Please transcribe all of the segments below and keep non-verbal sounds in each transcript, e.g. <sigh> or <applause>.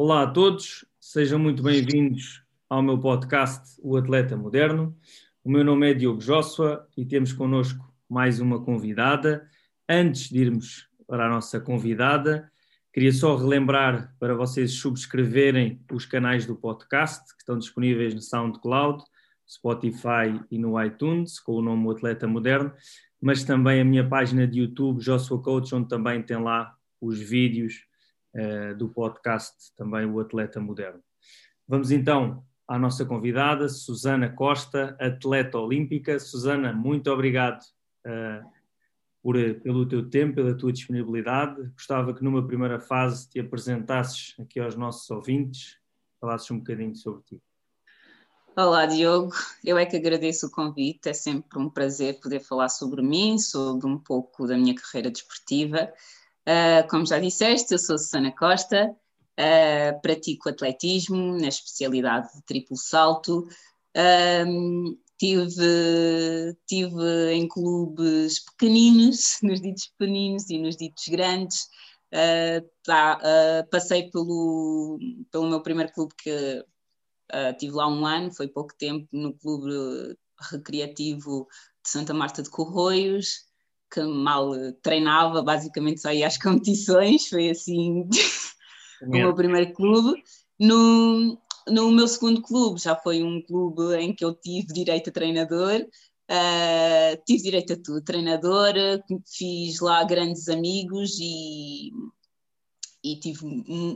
Olá a todos, sejam muito bem-vindos ao meu podcast O Atleta Moderno. O meu nome é Diogo Joshua e temos connosco mais uma convidada. Antes de irmos para a nossa convidada, queria só relembrar para vocês subscreverem os canais do podcast que estão disponíveis no SoundCloud, Spotify e no iTunes, com o nome O Atleta Moderno, mas também a minha página de YouTube, Joshua Coach, onde também tem lá os vídeos do podcast, também O Atleta Moderno. Vamos então à nossa convidada, Susana Costa, atleta olímpica. Susana, muito obrigado uh, por, pelo teu tempo, pela tua disponibilidade. Gostava que numa primeira fase te apresentasses aqui aos nossos ouvintes, falasses um bocadinho sobre ti. Olá, Diogo. Eu é que agradeço o convite. É sempre um prazer poder falar sobre mim, sobre um pouco da minha carreira desportiva. Uh, como já disseste, eu sou Susana Costa, uh, pratico atletismo na especialidade de triplo salto. Um, tive, tive em clubes pequeninos, <laughs> nos ditos pequeninos e nos ditos grandes. Uh, tá, passei pelo, pelo meu primeiro clube que Uh, tive lá um ano, foi pouco tempo, no Clube Recreativo de Santa Marta de Corroios, que mal treinava, basicamente só ia às <laughs> competições, foi assim <laughs> o meu primeiro clube. No, no meu segundo clube, já foi um clube em que eu tive direito a treinador, uh, tive direito a tudo, treinador, fiz lá grandes amigos e, e tive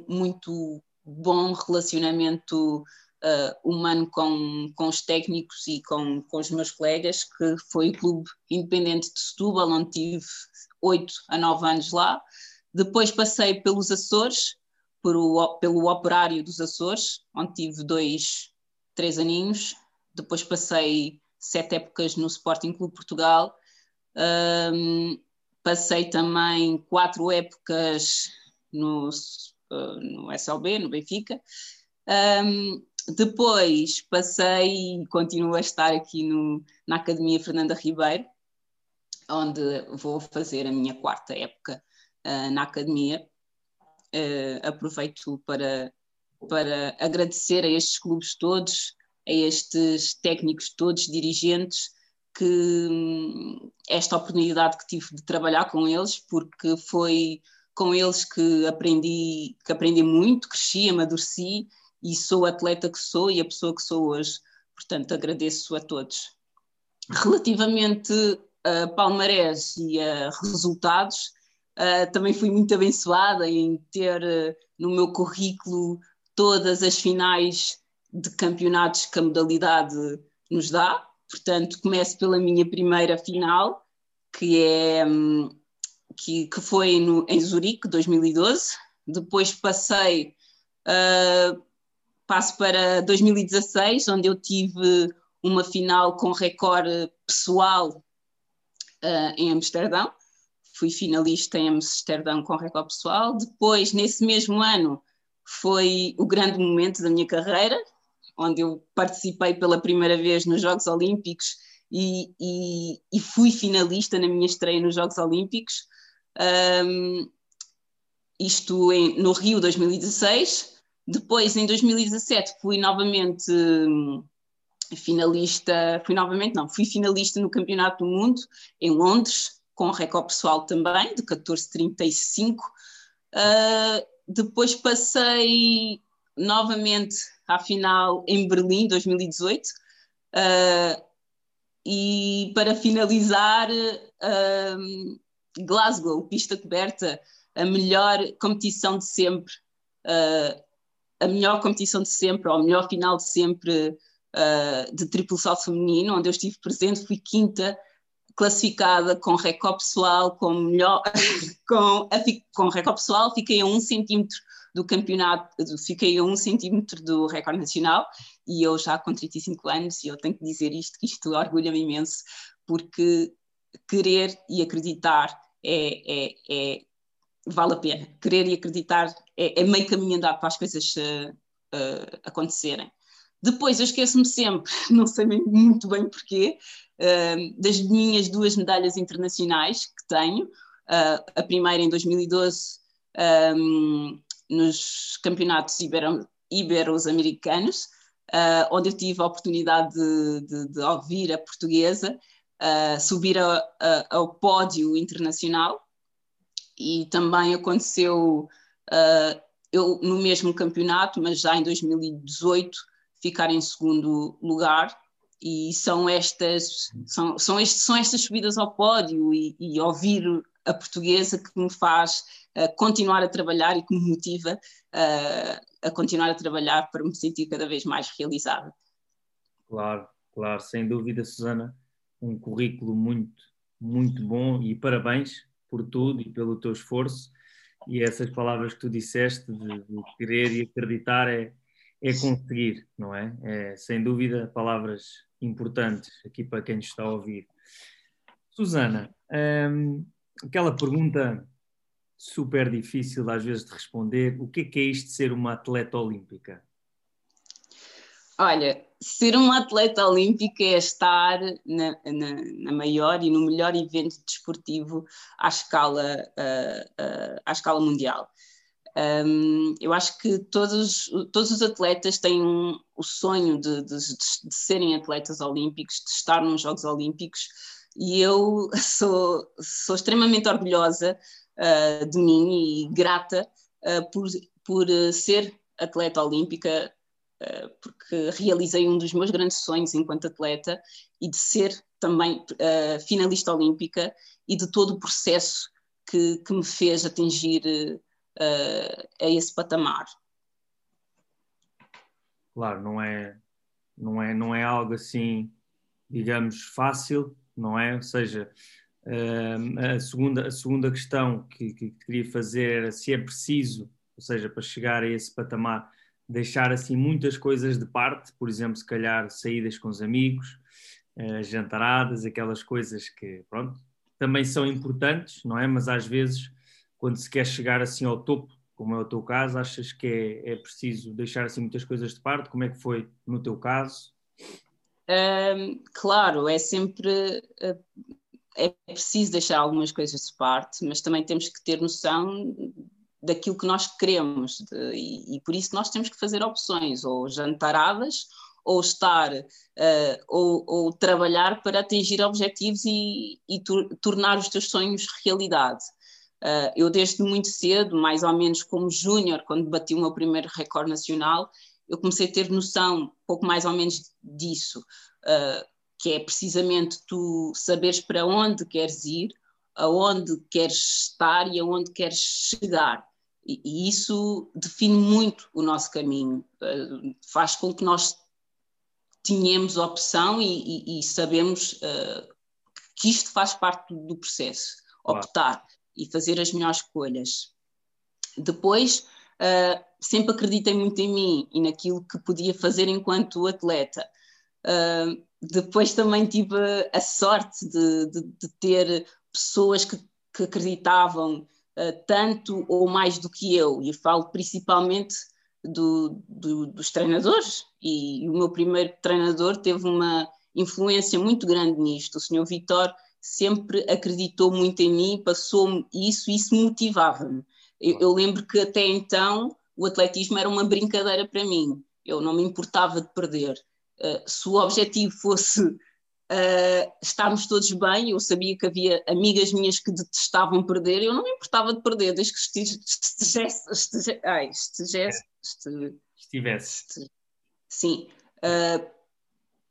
muito bom relacionamento uh, humano com, com os técnicos e com, com os meus colegas, que foi o Clube Independente de Setúbal, onde tive oito a nove anos lá. Depois passei pelos Açores, por o, pelo Operário dos Açores, onde tive dois, três aninhos. Depois passei sete épocas no Sporting Clube Portugal. Um, passei também quatro épocas no, uh, no SLB, no Benfica. Um, depois passei e continuo a estar aqui no, na Academia Fernanda Ribeiro, onde vou fazer a minha quarta época uh, na Academia. Uh, aproveito para, para agradecer a estes clubes todos, a estes técnicos todos, dirigentes, que esta oportunidade que tive de trabalhar com eles, porque foi com eles que aprendi, que aprendi muito, cresci, amadureci e sou a atleta que sou e a pessoa que sou hoje. Portanto, agradeço a todos. Relativamente a palmarés e a resultados, uh, também fui muito abençoada em ter uh, no meu currículo todas as finais de campeonatos que a modalidade nos dá. Portanto, começo pela minha primeira final, que, é, um, que, que foi no, em Zurique, 2012. Depois passei uh, passo para 2016, onde eu tive uma final com recorde pessoal uh, em Amsterdão. Fui finalista em Amsterdão com recorde pessoal. Depois, nesse mesmo ano, foi o grande momento da minha carreira, onde eu participei pela primeira vez nos Jogos Olímpicos e, e, e fui finalista na minha estreia nos Jogos Olímpicos. Um, isto em, no Rio 2016. Depois, em 2017, fui novamente hum, finalista, fui novamente, não, fui finalista no Campeonato do Mundo em Londres, com recorde pessoal também, de 14,35. Uh, ah, depois passei novamente à final em Berlim, 2018. Uh, ah, e para finalizar, uh, Glasgow, pista coberta, a melhor competição de sempre. Uh, a melhor competição de sempre, ou a melhor final de sempre uh, de triplo salto feminino, onde eu estive presente, fui quinta classificada com recorde pessoal, com melhor, <laughs> com, com recorde pessoal, fiquei a um centímetro do campeonato, fiquei a um centímetro do recorde nacional e eu já com 35 anos, e eu tenho que dizer isto, isto orgulha-me imenso, porque querer e acreditar é, é, é, vale a pena. Querer e acreditar é, é meio caminho andado para as coisas uh, uh, acontecerem. Depois eu esqueço-me sempre, <laughs> não sei muito bem porquê, uh, das minhas duas medalhas internacionais que tenho. a primeira em 2012 um, nos campeonatos ibero, iberos-americanos, uh, onde eu tive a oportunidade de, de, de ouvir a portuguesa subir a, a, ao pódio internacional. E também aconteceu uh, eu no mesmo campeonato, mas já em 2018, ficar em segundo lugar. E são estas, são, são, estes, são estas subidas ao pódio e, e ouvir a portuguesa que me faz uh, continuar a trabalhar e que me motiva uh, a continuar a trabalhar para me sentir cada vez mais realizada. Claro, claro, sem dúvida, Susana, um currículo muito, muito bom e parabéns por tudo e pelo teu esforço. E essas palavras que tu disseste de, de querer e acreditar é, é conseguir, não é? é? Sem dúvida, palavras importantes aqui para quem nos está a ouvir. Susana, hum, aquela pergunta super difícil às vezes de responder: o que é que é isto de ser uma atleta olímpica? Olha, ser uma atleta olímpica é estar na, na, na maior e no melhor evento desportivo à escala, uh, uh, à escala mundial. Um, eu acho que todos, todos os atletas têm um, o sonho de, de, de, serem atletas olímpicos, de estar nos Jogos Olímpicos, e eu <laughs> sou, sou extremamente orgulhosa uh, de mim e grata por, por ser atleta olímpica, porque realizei um dos meus grandes sonhos enquanto atleta e de ser também finalista olímpica e de todo o processo que, que me fez atingir a esse patamar. Claro, não é, não é, não é algo assim, digamos, fácil, não é? Ou seja, a, segunda, a segunda questão que, que queria fazer era se é preciso, ou seja, para chegar a esse patamar, deixar assim muitas coisas de parte, por exemplo, se calhar saídas com os amigos, uh, jantaradas, aquelas coisas que, pronto, também são importantes, não é? Mas às vezes, quando se quer chegar assim ao topo, como é o teu caso, achas que é, é preciso deixar assim muitas coisas de parte? Como é que foi no teu caso? Um, claro, é sempre uh, é preciso deixar algumas coisas de parte, mas também temos que ter noção daquilo que nós queremos de, e, e, por isso nós temos que fazer opções, ou jantaradas, ou estar, uh, ou, ou, trabalhar para atingir objetivos e, e tornar os teus sonhos realidade. Uh, eu desde muito cedo, mais ou menos como júnior, quando bati o meu primeiro recorde nacional, eu comecei a ter noção, pouco mais ou menos disso. Uh, que é precisamente tu saberes para onde queres ir, aonde queres estar e aonde queres chegar. E, isso define muito o nosso caminho, uh, faz com que nós tenhamos opção e, e, e sabemos uh, que isto faz parte do, processo, optar claro. e fazer as melhores escolhas. Depois, uh, sempre acreditei muito em mim e naquilo que podia fazer enquanto atleta. Uh, depois também tive a sorte de, de, de ter pessoas que, que acreditavam uh, tanto ou mais do que eu, e falo principalmente do, do, dos treinadores, e, e, o meu primeiro treinador teve uma influência muito grande nisto. O senhor Vitor sempre acreditou muito em mim, passou-me isso e isso motivava-me. Eu, eu lembro que até então o atletismo era uma brincadeira para mim, eu não me importava de perder. Uh, se o objetivo fosse uh, estarmos todos bem, eu sabia que havia amigas minhas que detestavam perder, eu não me importava de perder, desde que estivesse. estivesse, estivesse. Sim. Uh,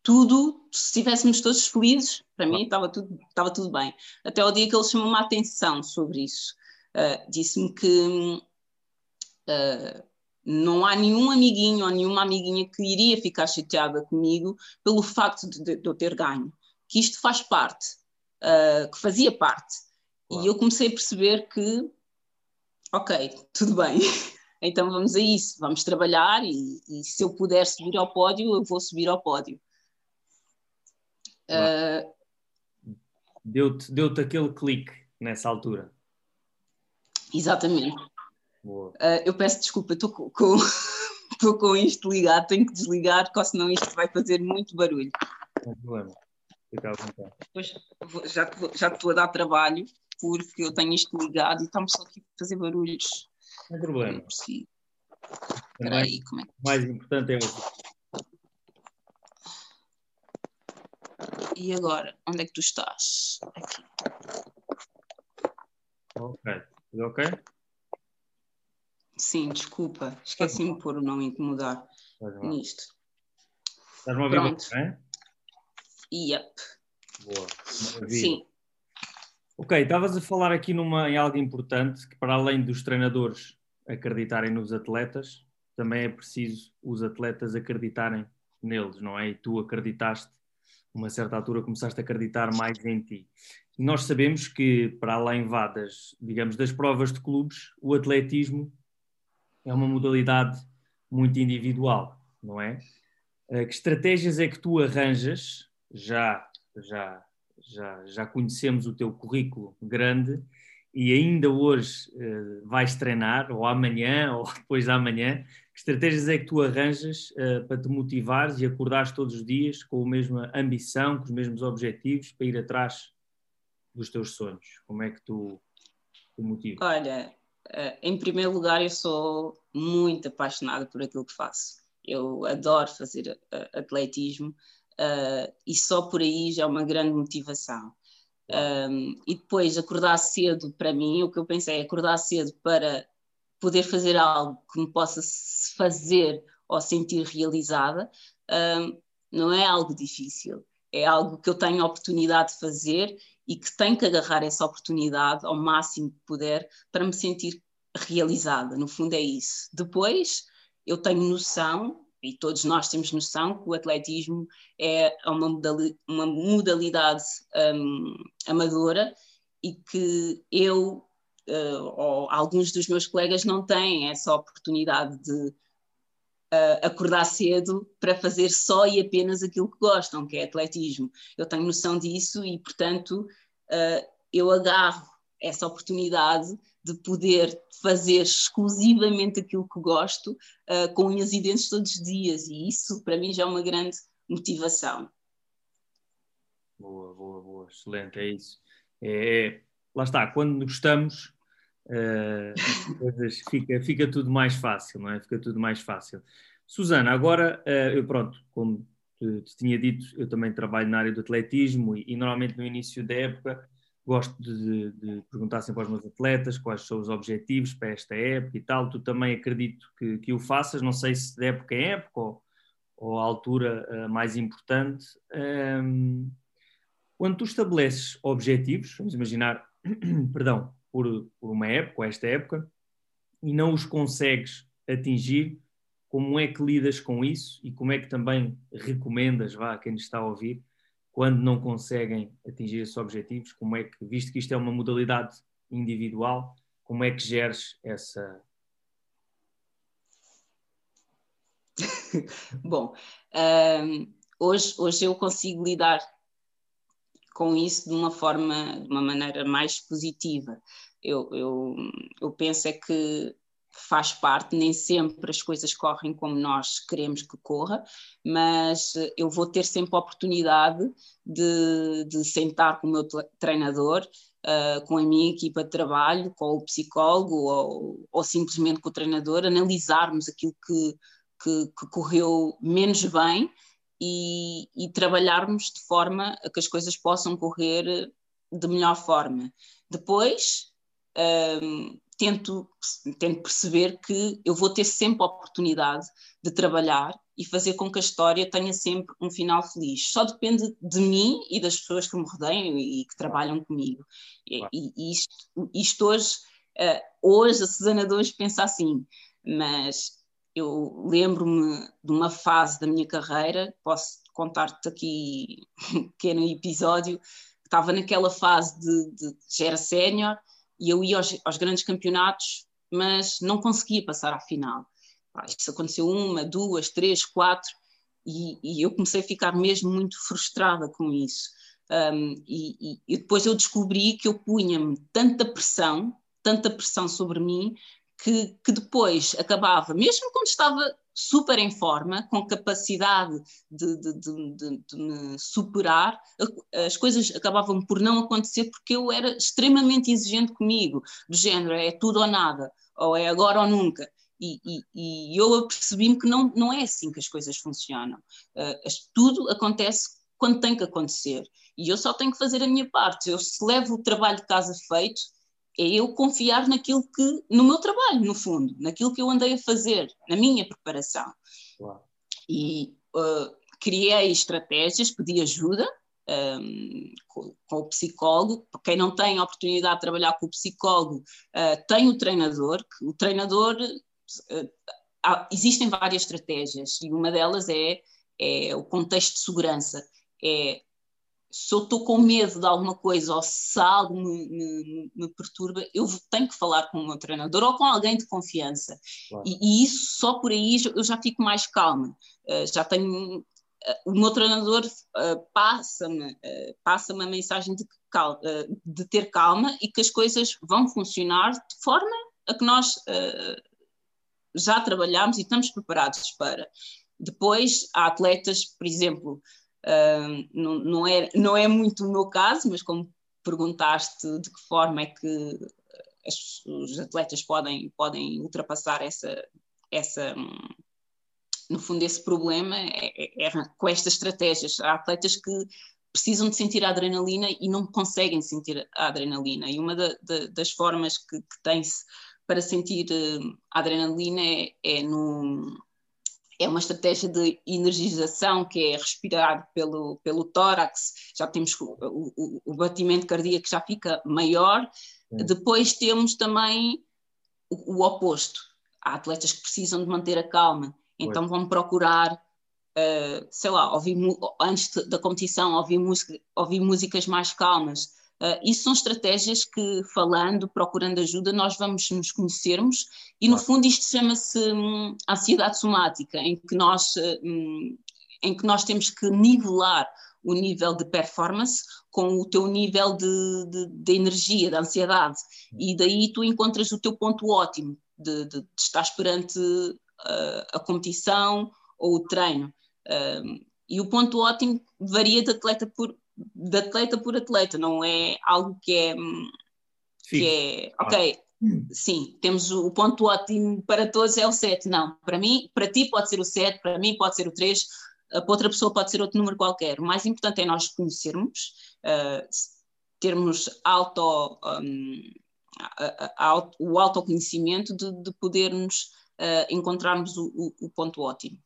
tudo, se estivéssemos todos felizes, para mim estava tudo, estava tudo bem. Até o dia que ele chamou-me a atenção sobre isso. Uh, Disse-me que uh, não há nenhum amiguinho ou nenhuma amiguinha que iria ficar chateada comigo pelo facto de, de, eu ter ganho. Que isto faz parte, uh, que fazia parte. E eu comecei a perceber que, ok, tudo bem, <laughs> então vamos a isso, vamos trabalhar e, e, se eu puder subir ao pódio, eu vou subir ao pódio. Uh, Deu-te deu aquele clique nessa altura. Exatamente. Uh, eu peço desculpa, estou com, com, <laughs> com isto ligado, tenho que desligar, porque senão isto vai fazer muito barulho. Não problema, fica à vontade. Pois, já, já estou a dar trabalho, porque eu tenho isto ligado e estamos só aqui a fazer barulhos. Sem problema. Não percebi. Espera aí, como é que... O mais importante é o. E agora, onde é que tu estás? Aqui. Ok. Tudo ok? Sim, desculpa. Esqueci-me por não incomodar nisto. Estás-me a ouvir Pronto. bem, é? Yep. Boa. Maravilha. Sim. Ok, estavas a falar aqui numa, em algo importante, que para além dos treinadores acreditarem nos atletas, também é preciso os atletas acreditarem neles, não é? E tu acreditaste, uma certa altura começaste a acreditar mais em ti. Nós sabemos que, para além vá das, digamos, das provas de clubes, o atletismo é uma modalidade muito individual, não é? Eh, que estratégias é que tu arranjas, já, já já, já conhecemos o teu currículo grande e ainda hoje uh, vais treinar, ou amanhã, <laughs> ou depois de amanhã, que estratégias é que tu arranjas uh, para te motivares e acordares todos os dias com a mesma ambição, com os mesmos objetivos para ir atrás dos teus sonhos? Como é que tu te motivas? Olha, uh, em primeiro lugar, eu sou muito apaixonada por aquilo que faço. Eu adoro fazer atletismo, uh, e só por aí já é uma grande motivação. Um, e depois acordar cedo, para mim, o que eu pensei é acordar cedo para poder fazer algo que me possa fazer ou sentir realizada, um, não é algo difícil. É algo que eu tenho a oportunidade de fazer e que tenho que agarrar essa oportunidade ao máximo que puder para me sentir realizada. No fundo, é isso. Depois, eu tenho noção e todos nós temos noção que o atletismo é uma, modalidade, uma modalidade um, amadora e que eu uh, ou alguns dos meus colegas não têm essa oportunidade de uh, acordar cedo para fazer só e apenas aquilo que gostam, que é atletismo. Eu tenho noção disso e, portanto, uh, eu agarro essa oportunidade de poder fazer exclusivamente aquilo que gosto, uh, com unhas e dentes todos os dias, e isso para mim já é uma grande motivação. Boa, boa, boa, excelente, é isso. É, é lá está, quando gostamos, uh, fica, fica tudo mais fácil, não é? Fica tudo mais fácil. Susana, agora, uh, eu pronto, como te, te, tinha dito, eu também trabalho na área do atletismo e, e normalmente no início da época gosto de, de, perguntar sempre aos meus atletas quais são os objetivos para esta época e tal. Tu também acredito que, que o faças, não sei se de época em época ou, ou a altura uh, mais importante. Um, quando tu estabeleces objetivos, vamos imaginar, <clears throat> perdão, por, por uma época, ou esta época, e não os consegues atingir, como é que lidas com isso e como é que também recomendas, vá, a quem está a ouvir, quando não conseguem atingir esses objetivos, como é que, visto que isto é uma modalidade individual, como é que geres essa. <laughs> Bom, um, hoje, hoje eu consigo lidar com isso de uma forma, de uma maneira mais positiva. Eu, eu, eu penso é que faz parte, nem sempre as coisas correm como nós queremos que corra, mas eu vou ter sempre a oportunidade de, de sentar com o meu treinador, uh, com a minha equipa de trabalho, com o psicólogo ou, ou simplesmente com o treinador, analisarmos aquilo que, que, que correu menos bem e, e, trabalharmos de forma a que as coisas possam correr de melhor forma. Depois, um, tento, tento perceber que eu vou ter sempre a oportunidade de trabalhar e fazer com que a história tenha sempre um final feliz. Só depende de mim e das pessoas que me rodeiam e que trabalham comigo. E, e isto, isto, hoje, uh, hoje a Susana de hoje pensa assim, mas eu lembro-me de uma fase da minha carreira, posso contar-te aqui um pequeno episódio, estava naquela fase de, de já era sénior, e eu ia aos, aos, grandes campeonatos, mas não conseguia passar à final. Isso aconteceu uma, duas, três, quatro, e, e eu comecei a ficar mesmo muito frustrada com isso. Um, e, e, depois eu descobri que eu punha-me tanta pressão, tanta pressão sobre mim, que, que depois acabava, mesmo quando estava super em forma, com capacidade de, de, de, de, me superar, as coisas acabavam por não acontecer porque eu era extremamente exigente comigo, do género, é tudo ou nada. ou é agora ou nunca. E, e, e eu percebi-me que não, não é assim que as coisas funcionam. Uh, tudo acontece quando tem que acontecer. E eu só tenho que fazer a minha parte. Eu, se levo o trabalho de casa feito, é eu confiar naquilo que, no meu trabalho, no fundo, naquilo que eu andei a fazer, na minha preparação. Uau. E uh, criei estratégias, pedi ajuda um, com, com, o psicólogo. Quem não tem a oportunidade de trabalhar com o psicólogo, uh, tem o treinador, que o treinador. Uh, há, existem várias estratégias e uma delas é, é o contexto de segurança. É se eu estou com medo de alguma coisa ou se algo me, me, me, perturba, eu tenho que falar com o meu treinador ou com alguém de confiança. Claro. E, e, isso só por aí eu já fico mais calma. Uh, já tenho. Uh, o meu treinador uh, passa-me passa a mensagem de, cal, de ter calma e que as coisas vão funcionar de forma a que nós já trabalhamos e estamos preparados para. Depois, há atletas, por exemplo, Uh, não, não, é, não é muito o meu caso, mas como perguntaste de que forma é que as, os atletas podem, podem ultrapassar essa, essa, no fundo, esse problema, é, é, é com estas estratégias. Há atletas que precisam de sentir a adrenalina e não conseguem sentir a adrenalina. E uma da, da, das formas que, que tem-se para sentir a adrenalina é, é no, é uma estratégia de energização que é respirar pelo, pelo tórax, já temos o, o, o batimento cardíaco já fica maior. Depois temos também o, o, oposto. Há atletas que precisam de manter a calma, então vão procurar, uh, sei lá, ouvir, antes da competição, ouvir, música, ouvir músicas mais calmas. Uh, isso são estratégias que, falando, procurando ajuda, nós vamos nos conhecermos e, no fundo, isto chama-se hum, ansiedade somática, em que, nós, hum, em que nós temos que nivelar o nível de performance com o teu nível de, de, de energia, de ansiedade. E daí tu encontras o teu ponto ótimo de, de, de estar perante uh, a competição ou o treino. Uh, e o ponto ótimo varia de atleta por, de atleta por atleta, não é algo que é. Que é ok, sim, temos o ponto ótimo para todos é o 7. Não, para mim, para ti pode ser o 7, para mim pode ser o 3, para outra pessoa pode ser outro número qualquer. O mais importante é nós conhecermos, uh, termos auto, um, o autoconhecimento de, de podermos uh, encontrarmos o, o, o ponto ótimo.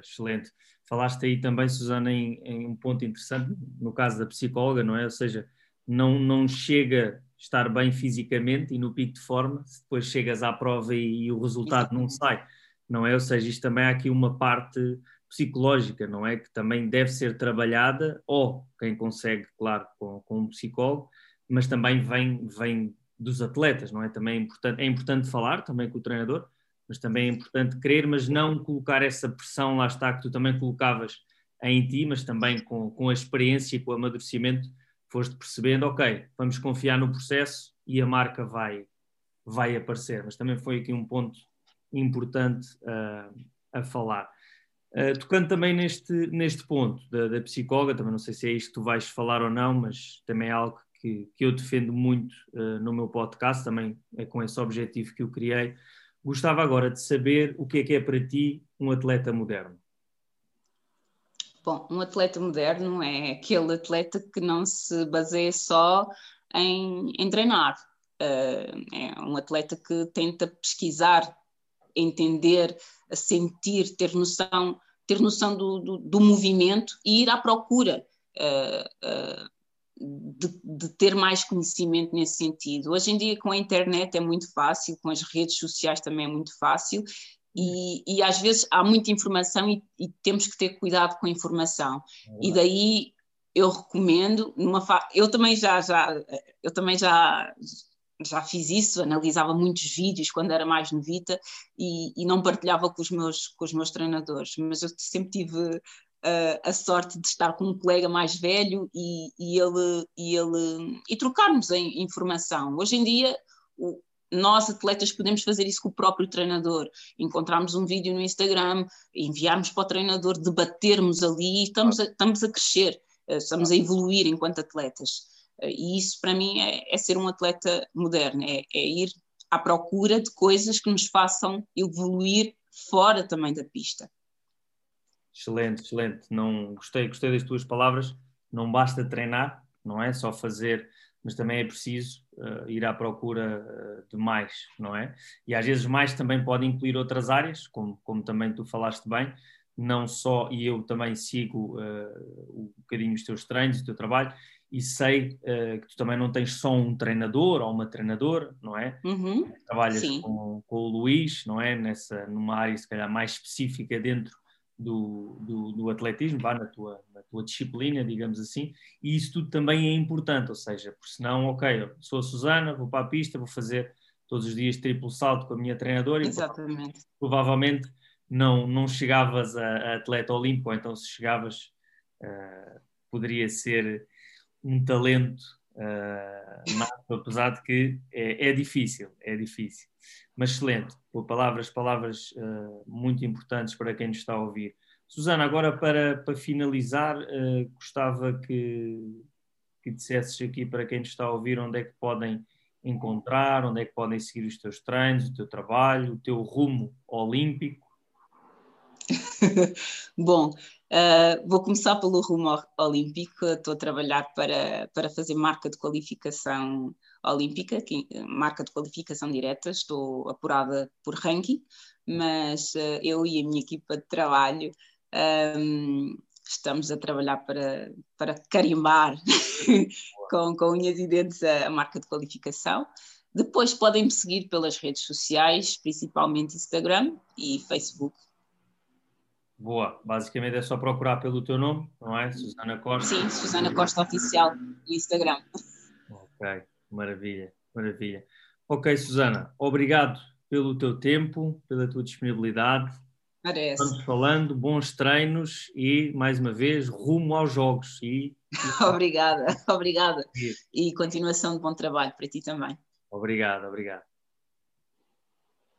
Excelente. Falaste aí também, Susana, em, em, um ponto interessante, no caso da psicóloga, não é? Ou seja, não, não chega a estar bem fisicamente e no pico de forma, se depois chegas à prova e, e o resultado não sai, não é? Ou seja, isto também há aqui uma parte psicológica, não é? Que também deve ser trabalhada, ou quem consegue, claro, com, com um psicólogo, mas também vem, vem dos atletas, não é? Também é importante, é importante falar também com o treinador, mas também é importante querer, mas não colocar essa pressão, lá está, que tu também colocavas em ti, mas também com, com a experiência e com o amadurecimento, foste percebendo, ok, vamos confiar no processo e a marca vai, vai aparecer. Mas também foi aqui um ponto importante uh, a falar. Uh, tocando também neste, neste ponto da, da, psicóloga, também não sei se é isto que tu vais falar ou não, mas também é algo que, que eu defendo muito uh, no meu podcast, também é com esse objetivo que eu criei, Gostava agora de saber o que é que é para ti um atleta moderno. Bom, um atleta moderno é aquele atleta que não se baseia só em, em treinar. Uh, é um atleta que tenta pesquisar, entender, sentir, ter noção, ter noção do, do, do movimento e ir à procura. Uh, uh, de, de, ter mais conhecimento nesse sentido. Hoje em dia, com a internet, é muito fácil, com as redes sociais também é muito fácil, e, e às vezes há muita informação e, e, temos que ter cuidado com a informação. É e daí eu recomendo, numa eu também já, já, eu também já, já fiz isso, analisava muitos vídeos quando era mais novita e, e não partilhava com os meus, com os meus treinadores, mas eu sempre tive uh, a sorte de estar com um colega mais velho e, e ele, e ele e trocarmos informação. Hoje em dia, o, nós atletas podemos fazer isso com o próprio treinador, encontrarmos um vídeo no Instagram, enviarmos para o treinador, debatermos ali, estamos a, estamos a crescer, uh, estamos a evoluir enquanto atletas. Uh, e isso para mim é, é, ser um atleta moderno, é, é ir à procura de coisas que nos façam evoluir fora também da pista. Excelente, excelente. Não gostei, gostei das tuas palavras. Não basta treinar, não é só fazer, mas também é preciso uh, ir à procura uh, de mais, não é? E às vezes mais também pode incluir outras áreas, como, como também tu falaste bem, não só, e eu também sigo uh, um bocadinho os teus treinos, o teu trabalho, e sei uh, que tu também não tens só um treinador ou uma treinadora, não é? Uhum. Trabalhas com, com, o Luís, não é? Nessa, numa área se calhar mais específica dentro do, do, do atletismo, vá na tua, na tua disciplina, digamos assim, e isso tudo também é importante, ou seja, porque senão, ok, sou a Susana, vou para a pista, vou fazer todos os dias triplo salto com a minha treinadora Exatamente. e provavelmente não, não chegavas a, a atleta olímpico, ou então se chegavas, uh, poderia ser um talento uh, apesar de que é, é, difícil, é difícil. Mas excelente, palavras, palavras uh, muito importantes para quem nos está a ouvir. Susana, agora para, para finalizar, uh, gostava que, que dissesses aqui para quem nos está a ouvir onde é que podem encontrar, onde é que podem seguir os teus treinos, o teu trabalho, o teu rumo olímpico <laughs> Bom, uh, vou começar pelo rumo olímpico. Estou a trabalhar para, para fazer marca de qualificação olímpica, que, marca de qualificação direta. Estou apurada por ranking, mas uh, eu e a minha equipa de trabalho um, estamos a trabalhar para, para carimbar <laughs> com, com unhas e dentes a, a marca de qualificação. Depois podem me seguir pelas redes sociais, principalmente Instagram e Facebook. Boa, basicamente é só procurar pelo teu nome, não é? Susana Costa. Sim, Susana Costa Oficial no Instagram. Ok, maravilha, maravilha. Ok, Susana, obrigado pelo teu tempo, pela tua disponibilidade. Parece. Estamos falando, bons treinos e, mais uma vez, rumo aos jogos. E... <laughs> obrigada, obrigada. E continuação de bom trabalho para ti também. Obrigado, obrigado.